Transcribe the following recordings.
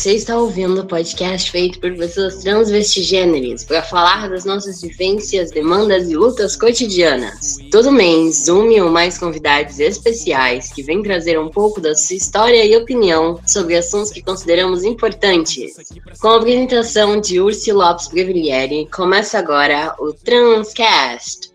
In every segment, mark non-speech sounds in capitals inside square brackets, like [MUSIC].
Você está ouvindo o podcast feito por pessoas transvestigêneres para falar das nossas vivências, demandas e lutas cotidianas. Todo mês, une ou mais convidados especiais que vêm trazer um pouco da sua história e opinião sobre assuntos que consideramos importantes. Com a apresentação de Ursi Lopes Brevilieri, começa agora o Transcast.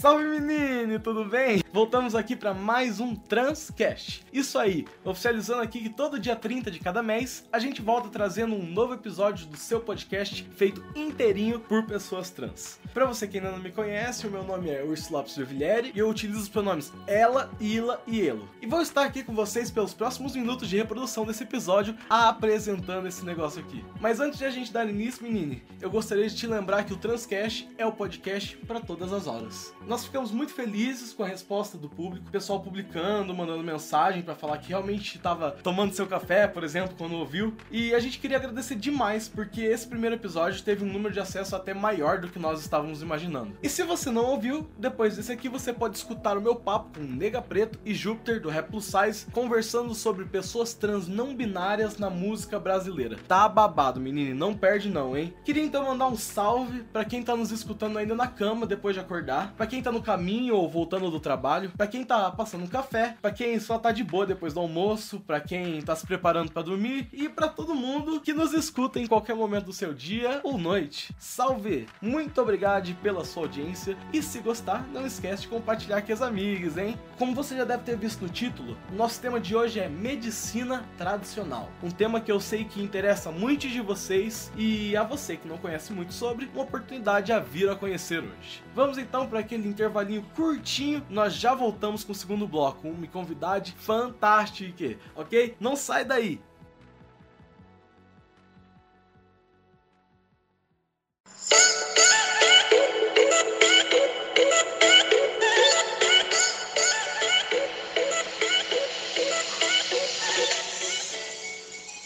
Salve menino, tudo bem? Voltamos aqui para mais um Transcast. Isso aí, oficializando aqui que todo dia 30 de cada mês a gente volta trazendo um novo episódio do seu podcast feito inteirinho por pessoas trans. Para você que ainda não me conhece, o meu nome é Ursula Lopes Villieri e eu utilizo os pronomes ela, ila e elo. E vou estar aqui com vocês pelos próximos minutos de reprodução desse episódio apresentando esse negócio aqui. Mas antes de a gente dar início, menine, eu gostaria de te lembrar que o Transcast é o podcast para todas as horas. Nós ficamos muito felizes com a resposta do público, o pessoal publicando, mandando mensagem para falar que realmente estava tomando seu café, por exemplo, quando ouviu. E a gente queria agradecer demais porque esse primeiro episódio teve um número de acesso até maior do que nós estávamos imaginando. E se você não ouviu, depois desse aqui você pode escutar o meu papo com Nega Preto e Júpiter do Rap Plus Size conversando sobre pessoas trans não binárias na música brasileira. Tá babado, menino, não perde não, hein? Queria então mandar um salve para quem tá nos escutando ainda na cama depois de acordar, para quem quem tá no caminho ou voltando do trabalho, para quem tá passando um café, para quem só tá de boa depois do almoço, para quem tá se preparando para dormir e para todo mundo que nos escuta em qualquer momento do seu dia ou noite. Salve! Muito obrigado pela sua audiência e se gostar, não esquece de compartilhar com os amigos, hein? Como você já deve ter visto no título, nosso tema de hoje é medicina tradicional. Um tema que eu sei que interessa muitos de vocês e a você que não conhece muito sobre, uma oportunidade a vir a conhecer hoje. Vamos então para aquele intervalinho curtinho, nós já voltamos com o segundo bloco. Uma convidade fantástica, ok? Não sai daí!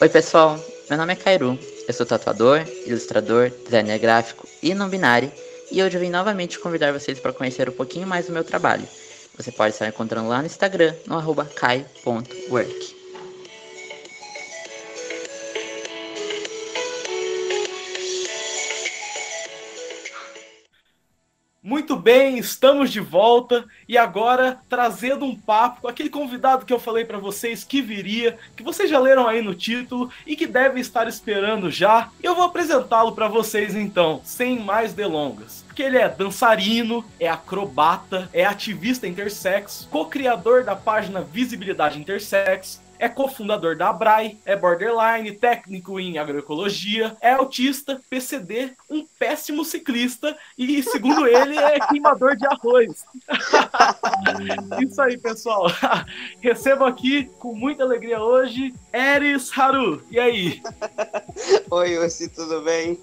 Oi pessoal, meu nome é Kairu, eu sou tatuador, ilustrador, designer gráfico e não binário e hoje eu vim novamente convidar vocês para conhecer um pouquinho mais do meu trabalho. Você pode estar encontrando lá no Instagram, no arroba kai.work. bem, estamos de volta e agora trazendo um papo com aquele convidado que eu falei para vocês que viria, que vocês já leram aí no título e que deve estar esperando já. Eu vou apresentá-lo para vocês então, sem mais delongas. Porque ele é dançarino, é acrobata, é ativista intersex, co-criador da página Visibilidade Intersex, é cofundador da Abrai, é borderline, técnico em agroecologia, é autista, PCD, um péssimo ciclista e, segundo ele, é queimador de arroz. [LAUGHS] Isso aí, pessoal. [LAUGHS] Recebo aqui com muita alegria hoje Eris Haru. E aí? [LAUGHS] Oi, Ursi, tudo bem?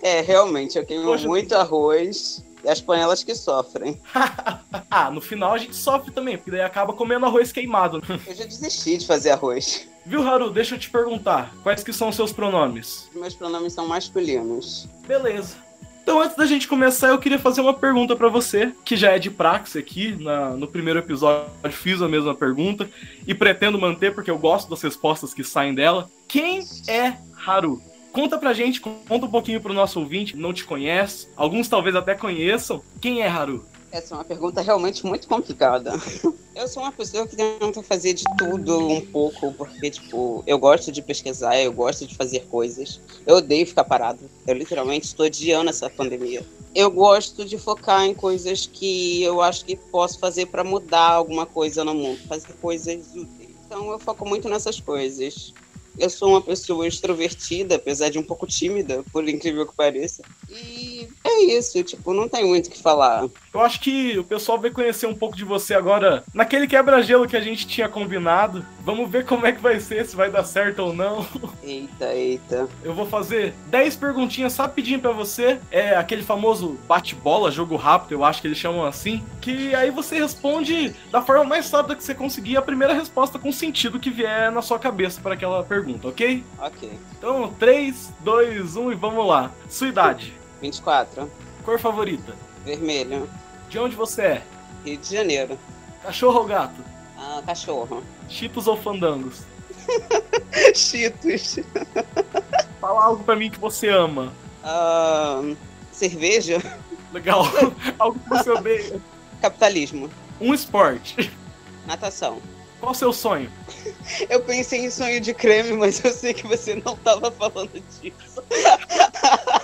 É, realmente, eu queimo Poxa, muito arroz e as panelas que sofrem. [LAUGHS] ah, no final a gente sofre também, porque daí acaba comendo arroz queimado. [LAUGHS] eu já desisti de fazer arroz. Viu, Haru? Deixa eu te perguntar. Quais que são os seus pronomes? Meus pronomes são masculinos. Beleza. Então, antes da gente começar, eu queria fazer uma pergunta para você, que já é de praxe aqui. Na, no primeiro episódio, fiz a mesma pergunta e pretendo manter porque eu gosto das respostas que saem dela. Quem é Haru? Conta pra gente, conta um pouquinho pro nosso ouvinte, não te conhece, alguns talvez até conheçam. Quem é Haru? Essa é uma pergunta realmente muito complicada. [LAUGHS] Eu sou uma pessoa que tenta fazer de tudo um pouco, porque, tipo, eu gosto de pesquisar, eu gosto de fazer coisas. Eu odeio ficar parado. Eu literalmente estou odiando essa pandemia. Eu gosto de focar em coisas que eu acho que posso fazer para mudar alguma coisa no mundo, fazer coisas úteis. Então eu foco muito nessas coisas. Eu sou uma pessoa extrovertida, apesar de um pouco tímida, por incrível que pareça. E é isso, tipo, não tem muito o que falar. Eu acho que o pessoal vai conhecer um pouco de você agora naquele quebra-gelo que a gente tinha combinado. Vamos ver como é que vai ser, se vai dar certo ou não. [LAUGHS] Eita, eita. Eu vou fazer 10 perguntinhas rapidinho para você. É aquele famoso bate-bola, jogo rápido, eu acho que eles chamam assim. Que aí você responde da forma mais rápida que você conseguir a primeira resposta com sentido que vier na sua cabeça para aquela pergunta, ok? Ok. Então, 3, 2, 1 e vamos lá. Sua idade? 24. Cor favorita? Vermelho. De onde você é? Rio de Janeiro. Cachorro ou gato? Ah, cachorro. Chipos ou fandangos? [LAUGHS] Cheetos. Fala algo pra mim que você ama. Uh, cerveja. Legal. [LAUGHS] algo que você odeia. Capitalismo. Um esporte. Natação. Qual o seu sonho? Eu pensei em sonho de creme, mas eu sei que você não tava falando disso. [LAUGHS]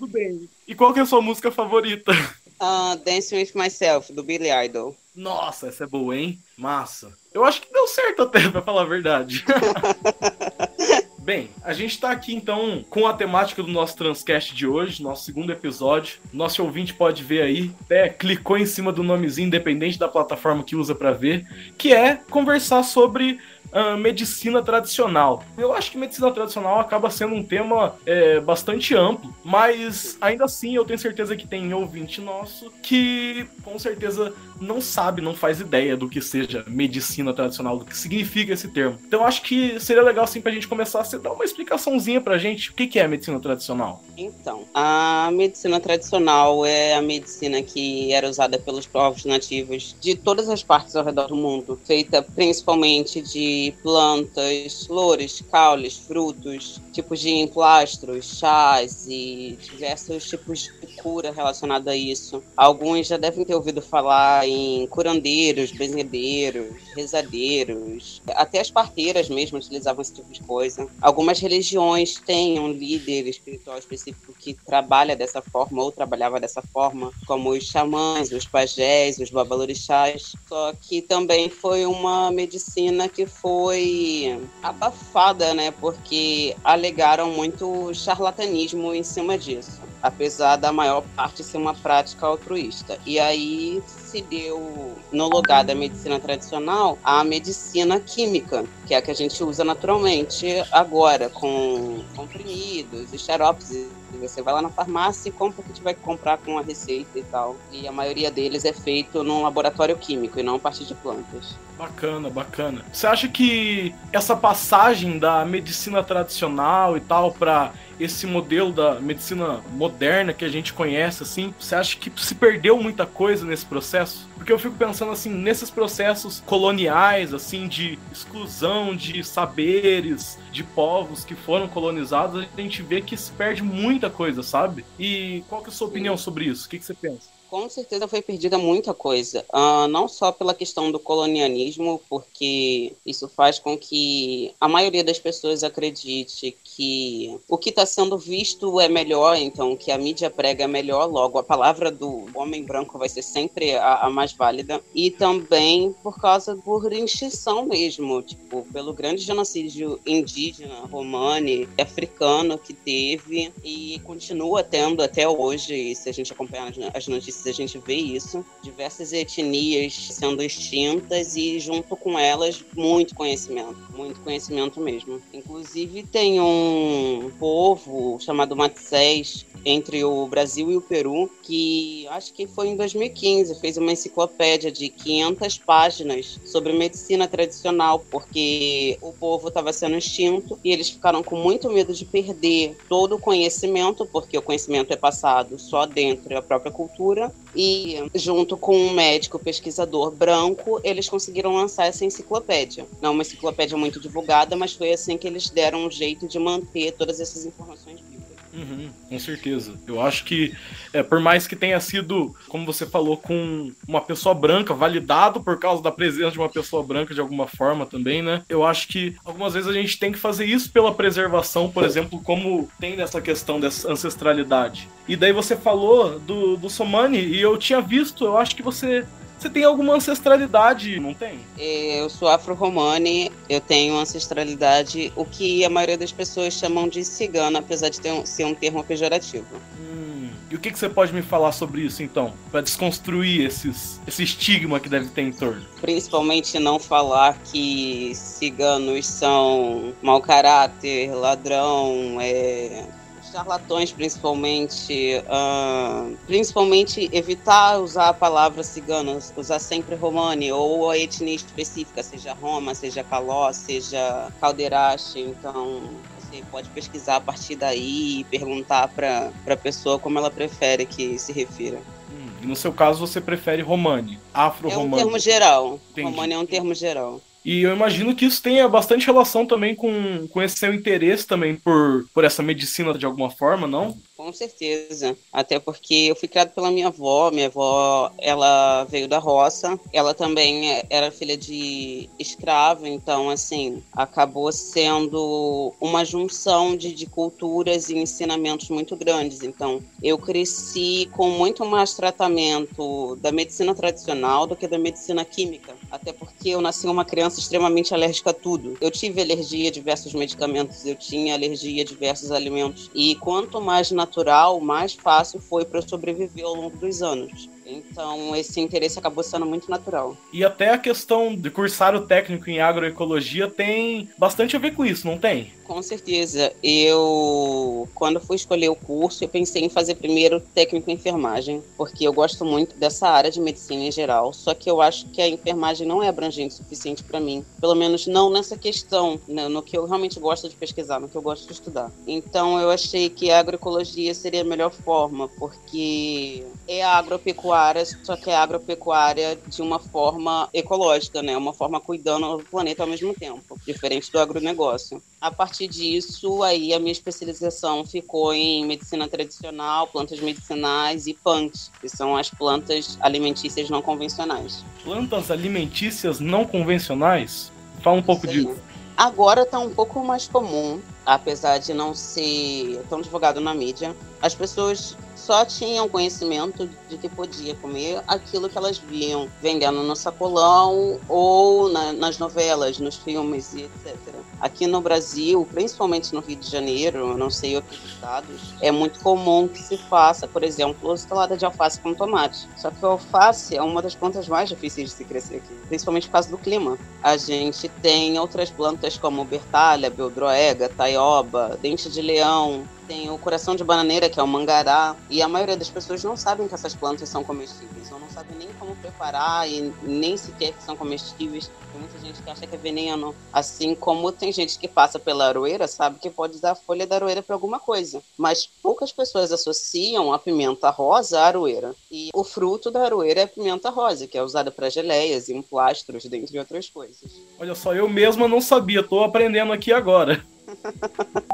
Tudo bem. E qual que é a sua música favorita? Uh, Dancing with Myself, do Billy Idol. Nossa, essa é boa, hein? Massa. Eu acho que deu certo até, [LAUGHS] pra falar a verdade. [LAUGHS] Bem, a gente está aqui então com a temática do nosso Transcast de hoje, nosso segundo episódio. Nosso ouvinte pode ver aí, até clicou em cima do nomezinho, independente da plataforma que usa para ver, que é conversar sobre uh, medicina tradicional. Eu acho que medicina tradicional acaba sendo um tema é, bastante amplo, mas ainda assim eu tenho certeza que tem ouvinte nosso que com certeza não sabe, não faz ideia do que seja medicina tradicional, do que significa esse termo. Então acho que seria legal assim pra gente começar a dar uma explicaçãozinha pra gente o que é medicina tradicional. Então, a medicina tradicional é a medicina que era usada pelos povos nativos de todas as partes ao redor do mundo, feita principalmente de plantas, flores, caules, frutos, tipos de emplastros, chás e diversos tipos de cura relacionada a isso. Alguns já devem ter ouvido falar em curandeiros, benzedeiros, rezadeiros, até as parteiras mesmo utilizavam esse tipo de coisa. Algumas religiões têm um líder espiritual específico que trabalha dessa forma ou trabalhava dessa forma, como os xamãs, os pajés, os babalorixás. Só que também foi uma medicina que foi abafada, né? Porque alegaram muito charlatanismo em cima disso apesar da maior parte ser uma prática altruísta. E aí se deu, no lugar da medicina tradicional, a medicina química, que é a que a gente usa naturalmente agora, com comprimidos e xaropes. Você vai lá na farmácia e compra o que tiver que comprar com a receita e tal. E a maioria deles é feito num laboratório químico e não a partir de plantas. Bacana, bacana. Você acha que essa passagem da medicina tradicional e tal para esse modelo da medicina moderna que a gente conhece, assim, você acha que se perdeu muita coisa nesse processo? Porque eu fico pensando, assim, nesses processos coloniais, assim, de exclusão de saberes, de povos que foram colonizados, a gente vê que se perde muita coisa, sabe? E qual que é a sua opinião sobre isso? O que, que você pensa? Com certeza foi perdida muita coisa, uh, não só pela questão do colonialismo, porque isso faz com que a maioria das pessoas acredite que o que está sendo visto é melhor, então que a mídia prega é melhor, logo a palavra do homem branco vai ser sempre a, a mais válida, e também por causa por extinção mesmo, tipo, pelo grande genocídio indígena, romani, africano que teve e continua tendo até hoje, se a gente acompanhar as notícias a gente vê isso, diversas etnias sendo extintas e junto com elas muito conhecimento, muito conhecimento mesmo. Inclusive tem um povo chamado Matsés entre o Brasil e o Peru que acho que foi em 2015 fez uma enciclopédia de 500 páginas sobre medicina tradicional porque o povo estava sendo extinto e eles ficaram com muito medo de perder todo o conhecimento porque o conhecimento é passado só dentro da própria cultura e, junto com um médico pesquisador branco, eles conseguiram lançar essa enciclopédia. Não uma enciclopédia muito divulgada, mas foi assim que eles deram um jeito de manter todas essas informações vivas. Uhum, com certeza. Eu acho que, é, por mais que tenha sido, como você falou, com uma pessoa branca, validado por causa da presença de uma pessoa branca de alguma forma também, né? Eu acho que algumas vezes a gente tem que fazer isso pela preservação, por exemplo, como tem nessa questão dessa ancestralidade. E daí você falou do, do Somani, e eu tinha visto, eu acho que você você tem alguma ancestralidade, não tem? Eu sou afro-romani, eu tenho ancestralidade, o que a maioria das pessoas chamam de cigana, apesar de um, ser um termo pejorativo. Hum, e o que, que você pode me falar sobre isso, então? Para desconstruir esses, esse estigma que deve ter em torno? Principalmente não falar que ciganos são mau caráter, ladrão, é, charlatões, principalmente, uh, principalmente evitar usar a palavra cigano, usar sempre romani ou a etnia específica, seja Roma, seja Caló, seja Caldeirache. Então, você pode pesquisar a partir daí e perguntar para a pessoa como ela prefere que se refira. Hum, no seu caso, você prefere romani, afro-romani? É um termo geral. Entendi. Romani é um termo geral. E eu imagino que isso tenha bastante relação também com, com esse seu interesse também por, por essa medicina de alguma forma, não? Com certeza. Até porque eu fui criado pela minha avó. Minha avó, ela veio da roça. Ela também era filha de escravo. Então, assim, acabou sendo uma junção de, de culturas e ensinamentos muito grandes. Então, eu cresci com muito mais tratamento da medicina tradicional do que da medicina química. Até porque eu nasci uma criança extremamente alérgica a tudo. Eu tive alergia a diversos medicamentos. Eu tinha alergia a diversos alimentos. E quanto mais natural natural, mais fácil foi para eu sobreviver ao longo dos anos. Então, esse interesse acabou sendo muito natural. E até a questão de cursar o técnico em agroecologia tem bastante a ver com isso, não tem? Com certeza. Eu, quando fui escolher o curso, eu pensei em fazer primeiro técnico em enfermagem, porque eu gosto muito dessa área de medicina em geral. Só que eu acho que a enfermagem não é abrangente o suficiente para mim. Pelo menos não nessa questão, né, no que eu realmente gosto de pesquisar, no que eu gosto de estudar. Então, eu achei que a agroecologia seria a melhor forma, porque é a agropecuária agropecuária, só que é agropecuária de uma forma ecológica, né? Uma forma cuidando do planeta ao mesmo tempo, diferente do agronegócio. A partir disso, aí a minha especialização ficou em medicina tradicional, plantas medicinais e PANTs, que são as plantas alimentícias não convencionais. Plantas alimentícias não convencionais? Fala um pouco Sim. disso. Agora está um pouco mais comum, apesar de não ser tão divulgado na mídia. As pessoas só tinham conhecimento de que podia comer aquilo que elas viam vendendo no sacolão ou na, nas novelas, nos filmes e etc. Aqui no Brasil, principalmente no Rio de Janeiro, não sei outros estados, é muito comum que se faça, por exemplo, salada de alface com tomate. Só que a alface é uma das plantas mais difíceis de se crescer aqui, principalmente por causa do clima. A gente tem outras plantas como bertalha, beldroega, taioba, dente de leão, tem o coração de bananeira, que é o mangará, e a maioria das pessoas não sabem que essas plantas são comestíveis, ou não sabem nem como preparar e nem sequer que são comestíveis. Tem muita gente que acha que é veneno, assim como tem gente que passa pela aroeira, sabe que pode usar a folha da aroeira para alguma coisa, mas poucas pessoas associam a pimenta rosa à aroeira. E o fruto da aroeira é a pimenta rosa, que é usada para geleias e emplastros, dentre outras coisas. Olha só, eu mesma não sabia, tô aprendendo aqui agora.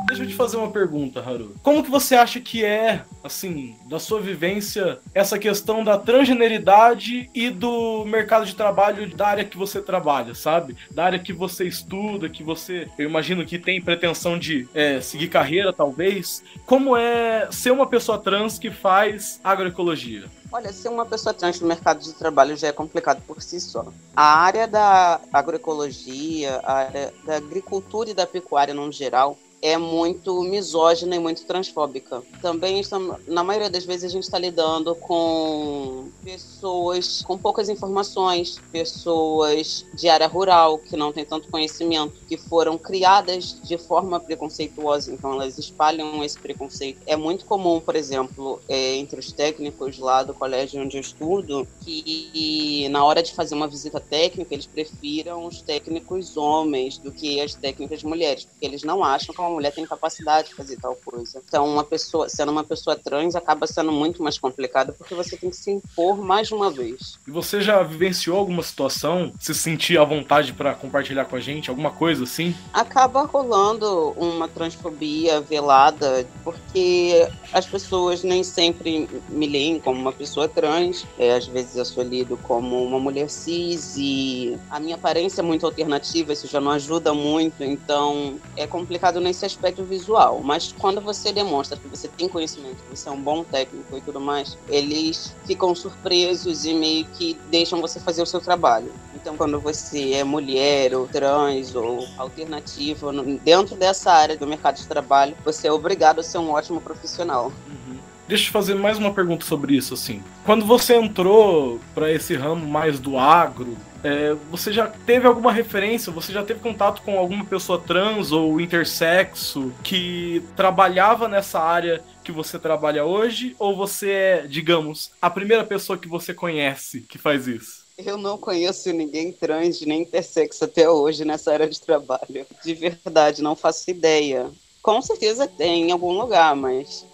Deixa eu te fazer uma pergunta, Haru. Como que você acha que é, assim, da sua vivência, essa questão da transgeneridade e do mercado de trabalho da área que você trabalha, sabe? Da área que você estuda, que você, eu imagino que tem pretensão de é, seguir carreira, talvez. Como é ser uma pessoa trans que faz agroecologia? Olha, ser uma pessoa trans no mercado de trabalho já é complicado por si só. A área da agroecologia, a área da agricultura e da pecuária no geral, é muito misógina e muito transfóbica. Também, estamos, na maioria das vezes, a gente está lidando com pessoas com poucas informações, pessoas de área rural que não têm tanto conhecimento, que foram criadas de forma preconceituosa, então elas espalham esse preconceito. É muito comum, por exemplo, é, entre os técnicos lá do colégio onde eu estudo, que na hora de fazer uma visita técnica, eles prefiram os técnicos homens do que as técnicas mulheres, porque eles não acham que mulher tem capacidade de fazer tal coisa. Então, uma pessoa, sendo uma pessoa trans, acaba sendo muito mais complicado porque você tem que se impor mais de uma vez. E você já vivenciou alguma situação, se sentir à vontade para compartilhar com a gente, alguma coisa assim? Acaba rolando uma transfobia velada, porque as pessoas nem sempre me leem como uma pessoa trans. É, às vezes eu sou lido como uma mulher cis e a minha aparência é muito alternativa, isso já não ajuda muito, então é complicado nem esse aspecto visual, mas quando você demonstra que você tem conhecimento, que você é um bom técnico e tudo mais, eles ficam surpresos e meio que deixam você fazer o seu trabalho. Então, quando você é mulher ou trans ou alternativa, dentro dessa área do mercado de trabalho, você é obrigado a ser um ótimo profissional. Deixa eu fazer mais uma pergunta sobre isso, assim. Quando você entrou para esse ramo mais do agro, é, você já teve alguma referência, você já teve contato com alguma pessoa trans ou intersexo que trabalhava nessa área que você trabalha hoje? Ou você é, digamos, a primeira pessoa que você conhece que faz isso? Eu não conheço ninguém trans nem intersexo até hoje nessa área de trabalho. De verdade, não faço ideia. Com certeza tem em algum lugar, mas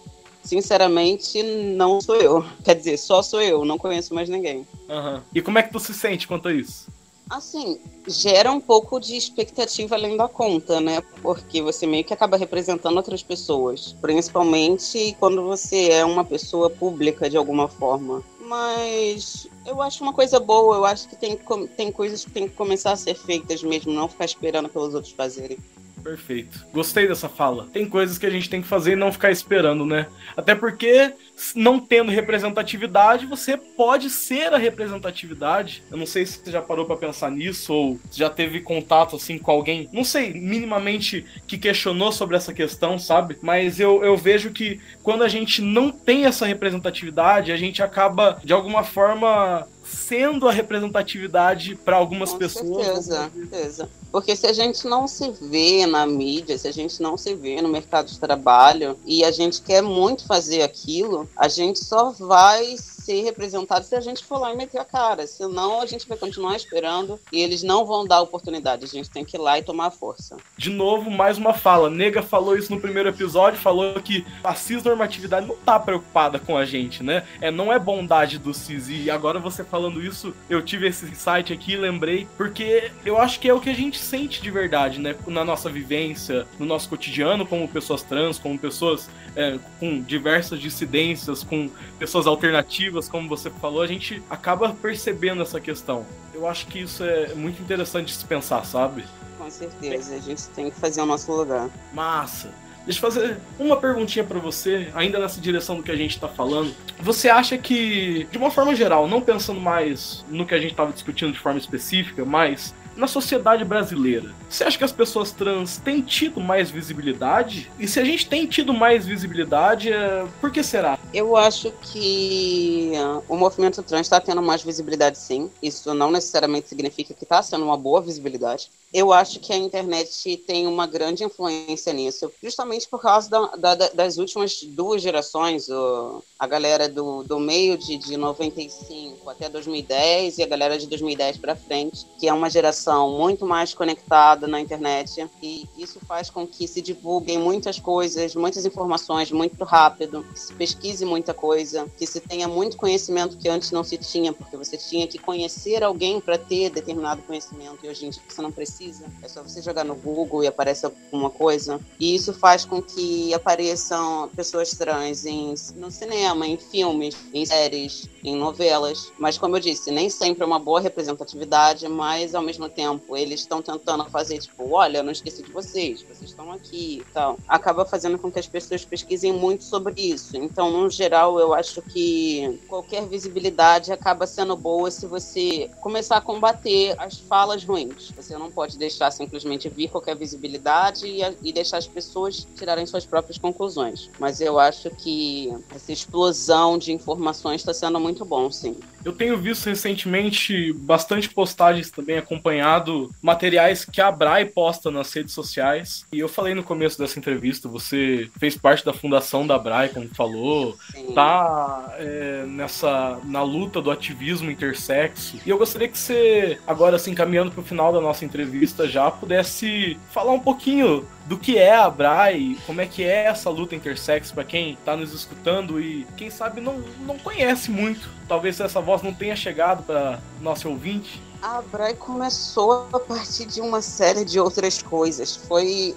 sinceramente, não sou eu. Quer dizer, só sou eu, não conheço mais ninguém. Uhum. E como é que tu se sente quanto a isso? Assim, gera um pouco de expectativa além da conta, né? Porque você meio que acaba representando outras pessoas, principalmente quando você é uma pessoa pública de alguma forma. Mas eu acho uma coisa boa, eu acho que tem, tem coisas que tem que começar a ser feitas mesmo, não ficar esperando pelos outros fazerem. Perfeito. Gostei dessa fala. Tem coisas que a gente tem que fazer e não ficar esperando, né? Até porque, não tendo representatividade, você pode ser a representatividade. Eu não sei se você já parou para pensar nisso ou já teve contato assim com alguém, não sei, minimamente que questionou sobre essa questão, sabe? Mas eu, eu vejo que quando a gente não tem essa representatividade, a gente acaba de alguma forma sendo a representatividade para algumas Com pessoas. Certeza, certeza. Porque se a gente não se vê na mídia, se a gente não se vê no mercado de trabalho e a gente quer muito fazer aquilo, a gente só vai ser representado se a gente for lá e meter a cara. Senão a gente vai continuar esperando e eles não vão dar oportunidade. A gente tem que ir lá e tomar força. De novo, mais uma fala. Nega falou isso no primeiro episódio, falou que a cisnormatividade não tá preocupada com a gente, né? É, não é bondade do cis. E agora você falando isso, eu tive esse insight aqui, lembrei, porque eu acho que é o que a gente sente de verdade, né? Na nossa vivência, no nosso cotidiano, como pessoas trans, como pessoas é, com diversas dissidências, com pessoas alternativas, como você falou, a gente acaba percebendo essa questão. Eu acho que isso é muito interessante de se pensar, sabe? Com certeza, a gente tem que fazer o nosso lugar. Massa. Deixa eu fazer uma perguntinha para você, ainda nessa direção do que a gente tá falando. Você acha que, de uma forma geral, não pensando mais no que a gente tava discutindo de forma específica, mas na sociedade brasileira, você acha que as pessoas trans têm tido mais visibilidade? E se a gente tem tido mais visibilidade, é... por que será? Eu acho que uh, o movimento trans está tendo mais visibilidade, sim. Isso não necessariamente significa que está sendo uma boa visibilidade. Eu acho que a internet tem uma grande influência nisso, justamente por causa da, da, das últimas duas gerações, o, a galera do, do meio de, de 95 até 2010 e a galera de 2010 para frente, que é uma geração muito mais conectada na internet, e isso faz com que se divulguem muitas coisas, muitas informações muito rápido, que se pesquise muita coisa, que se tenha muito conhecimento que antes não se tinha, porque você tinha que conhecer alguém para ter determinado conhecimento, e hoje em dia você não precisa. É só você jogar no Google e aparece alguma coisa. E isso faz com que apareçam pessoas trans em, no cinema, em filmes, em séries, em novelas. Mas, como eu disse, nem sempre é uma boa representatividade, mas ao mesmo tempo eles estão tentando fazer, tipo, olha, eu não esqueci de vocês, vocês estão aqui e tal. Acaba fazendo com que as pessoas pesquisem muito sobre isso. Então, no geral, eu acho que qualquer visibilidade acaba sendo boa se você começar a combater as falas ruins. Você não pode deixar simplesmente vir qualquer visibilidade e, e deixar as pessoas tirarem suas próprias conclusões. Mas eu acho que essa explosão de informações está sendo muito bom, sim. Eu tenho visto recentemente bastante postagens também, acompanhado materiais que a Brai posta nas redes sociais. E eu falei no começo dessa entrevista, você fez parte da fundação da Brai, como falou, Sim. tá é, nessa na luta do ativismo intersexo. E eu gostaria que você, agora assim, caminhando para o final da nossa entrevista já, pudesse falar um pouquinho do que é a Brai, como é que é essa luta intersexo para quem está nos escutando e quem sabe não, não conhece muito. Talvez essa voz não tenha chegado para nosso ouvinte. A Brai começou a partir de uma série de outras coisas. Foi,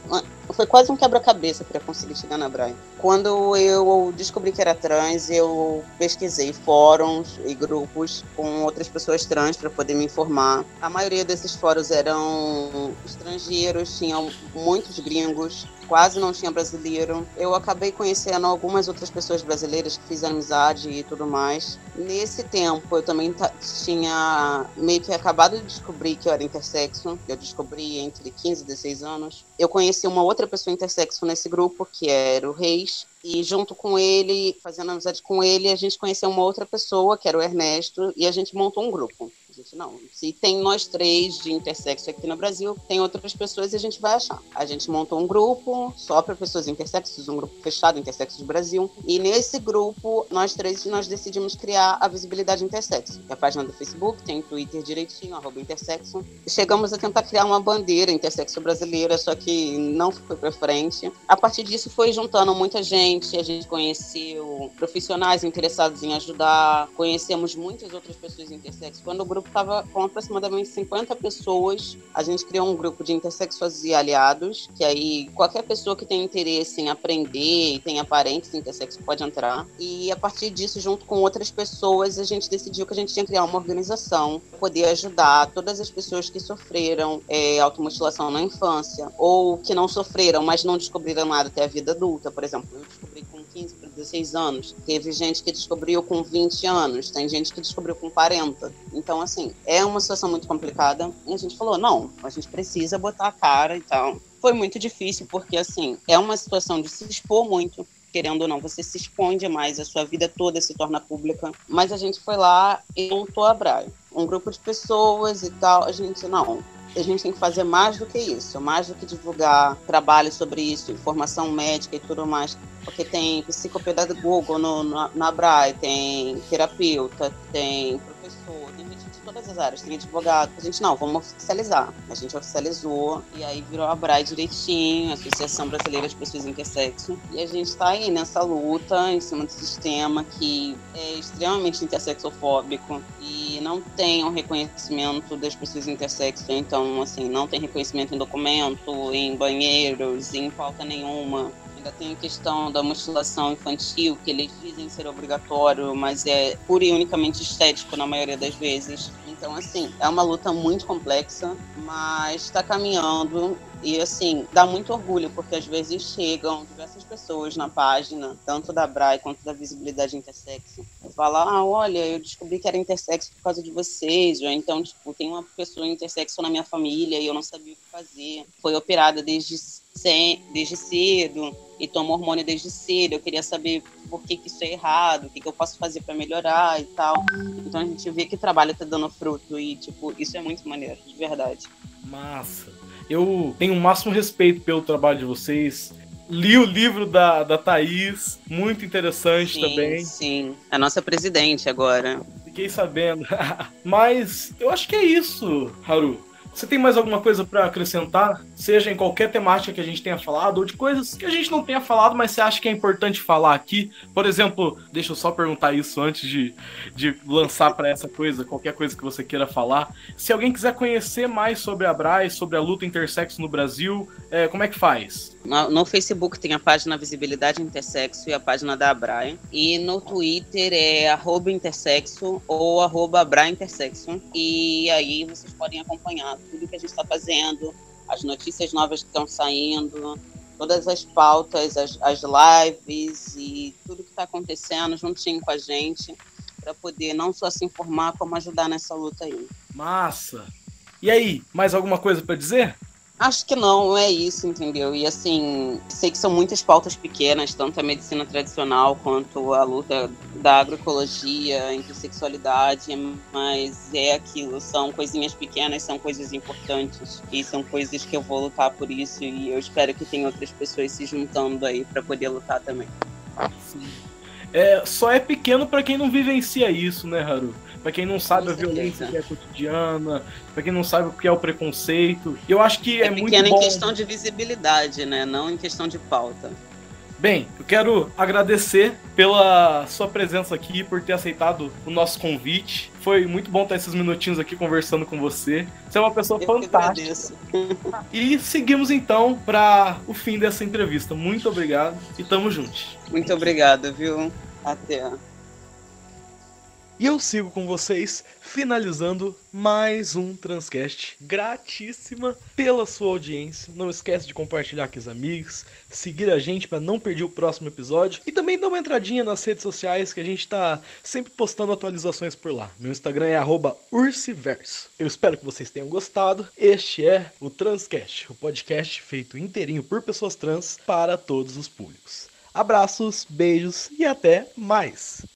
foi quase um quebra-cabeça para conseguir chegar na Brai. Quando eu descobri que era trans, eu pesquisei fóruns e grupos com outras pessoas trans para poder me informar. A maioria desses fóruns eram estrangeiros, tinham muitos gringos, quase não tinha brasileiro. Eu acabei conhecendo algumas outras pessoas brasileiras que fiz amizade e tudo mais. Nesse tempo, eu também tinha meio que acabado de descobrir que eu era intersexo. Eu descobri entre 15 e 16 anos. Eu conheci uma outra pessoa intersexo nesse grupo, que era o Reis. E junto com ele, fazendo amizade com ele, a gente conheceu uma outra pessoa, que era o Ernesto, e a gente montou um grupo gente, não. Se tem nós três de intersexo aqui no Brasil, tem outras pessoas e a gente vai achar. A gente montou um grupo só para pessoas intersexos, um grupo fechado, Intersexo do Brasil. E nesse grupo, nós três, nós decidimos criar a visibilidade intersexo. É a página do Facebook, tem Twitter direitinho, arroba intersexo. Chegamos a tentar criar uma bandeira intersexo brasileira, só que não foi para frente. A partir disso foi juntando muita gente, a gente conheceu profissionais interessados em ajudar, conhecemos muitas outras pessoas intersexo. Quando o grupo estava com aproximadamente 50 pessoas. A gente criou um grupo de intersexuais e aliados, que aí qualquer pessoa que tem interesse em aprender e tenha parentes intersexo pode entrar. E a partir disso, junto com outras pessoas, a gente decidiu que a gente tinha que criar uma organização para poder ajudar todas as pessoas que sofreram é, automutilação na infância ou que não sofreram, mas não descobriram nada até a vida adulta. Por exemplo, eu descobri com 15 para 16 anos. Teve gente que descobriu com 20 anos, tem gente que descobriu com 40. Então, assim, é uma situação muito complicada. E a gente falou: não, a gente precisa botar a cara e tal. Foi muito difícil, porque, assim, é uma situação de se expor muito querendo ou não, você se expõe demais, a sua vida toda se torna pública. Mas a gente foi lá e montou a Braille. Um grupo de pessoas e tal, a gente, não, a gente tem que fazer mais do que isso, mais do que divulgar trabalho sobre isso, informação médica e tudo mais, porque tem psicopedagogo no, no, na BRAE, tem terapeuta, tem professor, tem todas as áreas, tem advogado. A gente, não, vamos oficializar. A gente oficializou e aí virou a BRAE direitinho, Associação Brasileira de Pessoas Intersexo. E a gente está aí nessa luta em cima do sistema que é extremamente intersexofóbico e não tem um reconhecimento das pessoas intersexo, então, assim, não tem reconhecimento em documento, em banheiros, em pauta nenhuma ainda tem a questão da mutilação infantil, que eles dizem ser obrigatório, mas é pura e unicamente estético na maioria das vezes. Então, assim, é uma luta muito complexa, mas está caminhando. E, assim, dá muito orgulho, porque às vezes chegam diversas pessoas na página, tanto da BRAE quanto da Visibilidade Intersexo, falam: ah, olha, eu descobri que era intersexo por causa de vocês, ou então, tipo, tem uma pessoa intersexo na minha família e eu não sabia o que fazer. Foi operada desde, desde cedo e tomo hormônio desde cedo. Eu queria saber por que, que isso é errado, o que, que eu posso fazer para melhorar e tal. Então a gente vê que o trabalho tá dando fruto e, tipo, isso é muito maneiro, de verdade. Massa. Eu tenho o máximo respeito pelo trabalho de vocês. Li o livro da, da Thaís, muito interessante sim, também. Sim, a nossa presidente agora. Fiquei sabendo. [LAUGHS] Mas eu acho que é isso, Haru. Você tem mais alguma coisa para acrescentar? Seja em qualquer temática que a gente tenha falado, ou de coisas que a gente não tenha falado, mas você acha que é importante falar aqui? Por exemplo, deixa eu só perguntar isso antes de, de lançar para essa coisa, qualquer coisa que você queira falar. Se alguém quiser conhecer mais sobre a Braz, sobre a luta intersexo no Brasil, é, como é que faz? No, no, Facebook tem a página Visibilidade Intersexo e a página da Abraia. E no Twitter é arroba intersexo ou arroba Intersexo. E aí vocês podem acompanhar tudo que a gente está fazendo, as notícias novas que estão saindo, todas as pautas, as, as lives e tudo que está acontecendo juntinho com a gente para poder não só se informar, como ajudar nessa luta aí. Massa! E aí, mais alguma coisa para dizer? Acho que não, é isso, entendeu? E assim, sei que são muitas pautas pequenas, tanto a medicina tradicional quanto a luta da agroecologia, intersexualidade, mas é aquilo, são coisinhas pequenas, são coisas importantes e são coisas que eu vou lutar por isso e eu espero que tenha outras pessoas se juntando aí para poder lutar também. Sim. É, só é pequeno para quem não vivencia isso, né, Haru? Para quem não sabe a violência que é cotidiana, para quem não sabe o que é o preconceito. Eu acho que é, é muito bom. em questão de visibilidade, né? Não em questão de pauta. Bem, eu quero agradecer pela sua presença aqui, por ter aceitado o nosso convite. Foi muito bom estar esses minutinhos aqui conversando com você. Você é uma pessoa eu fantástica. E seguimos então para o fim dessa entrevista. Muito obrigado e tamo juntos. Muito obrigado, viu? Até. E eu sigo com vocês, finalizando mais um Transcast gratíssima pela sua audiência. Não esquece de compartilhar com os amigos, seguir a gente para não perder o próximo episódio e também dar uma entradinha nas redes sociais que a gente está sempre postando atualizações por lá. Meu Instagram é @ursiverso. Eu espero que vocês tenham gostado. Este é o Transcast, o podcast feito inteirinho por pessoas trans para todos os públicos. Abraços, beijos e até mais.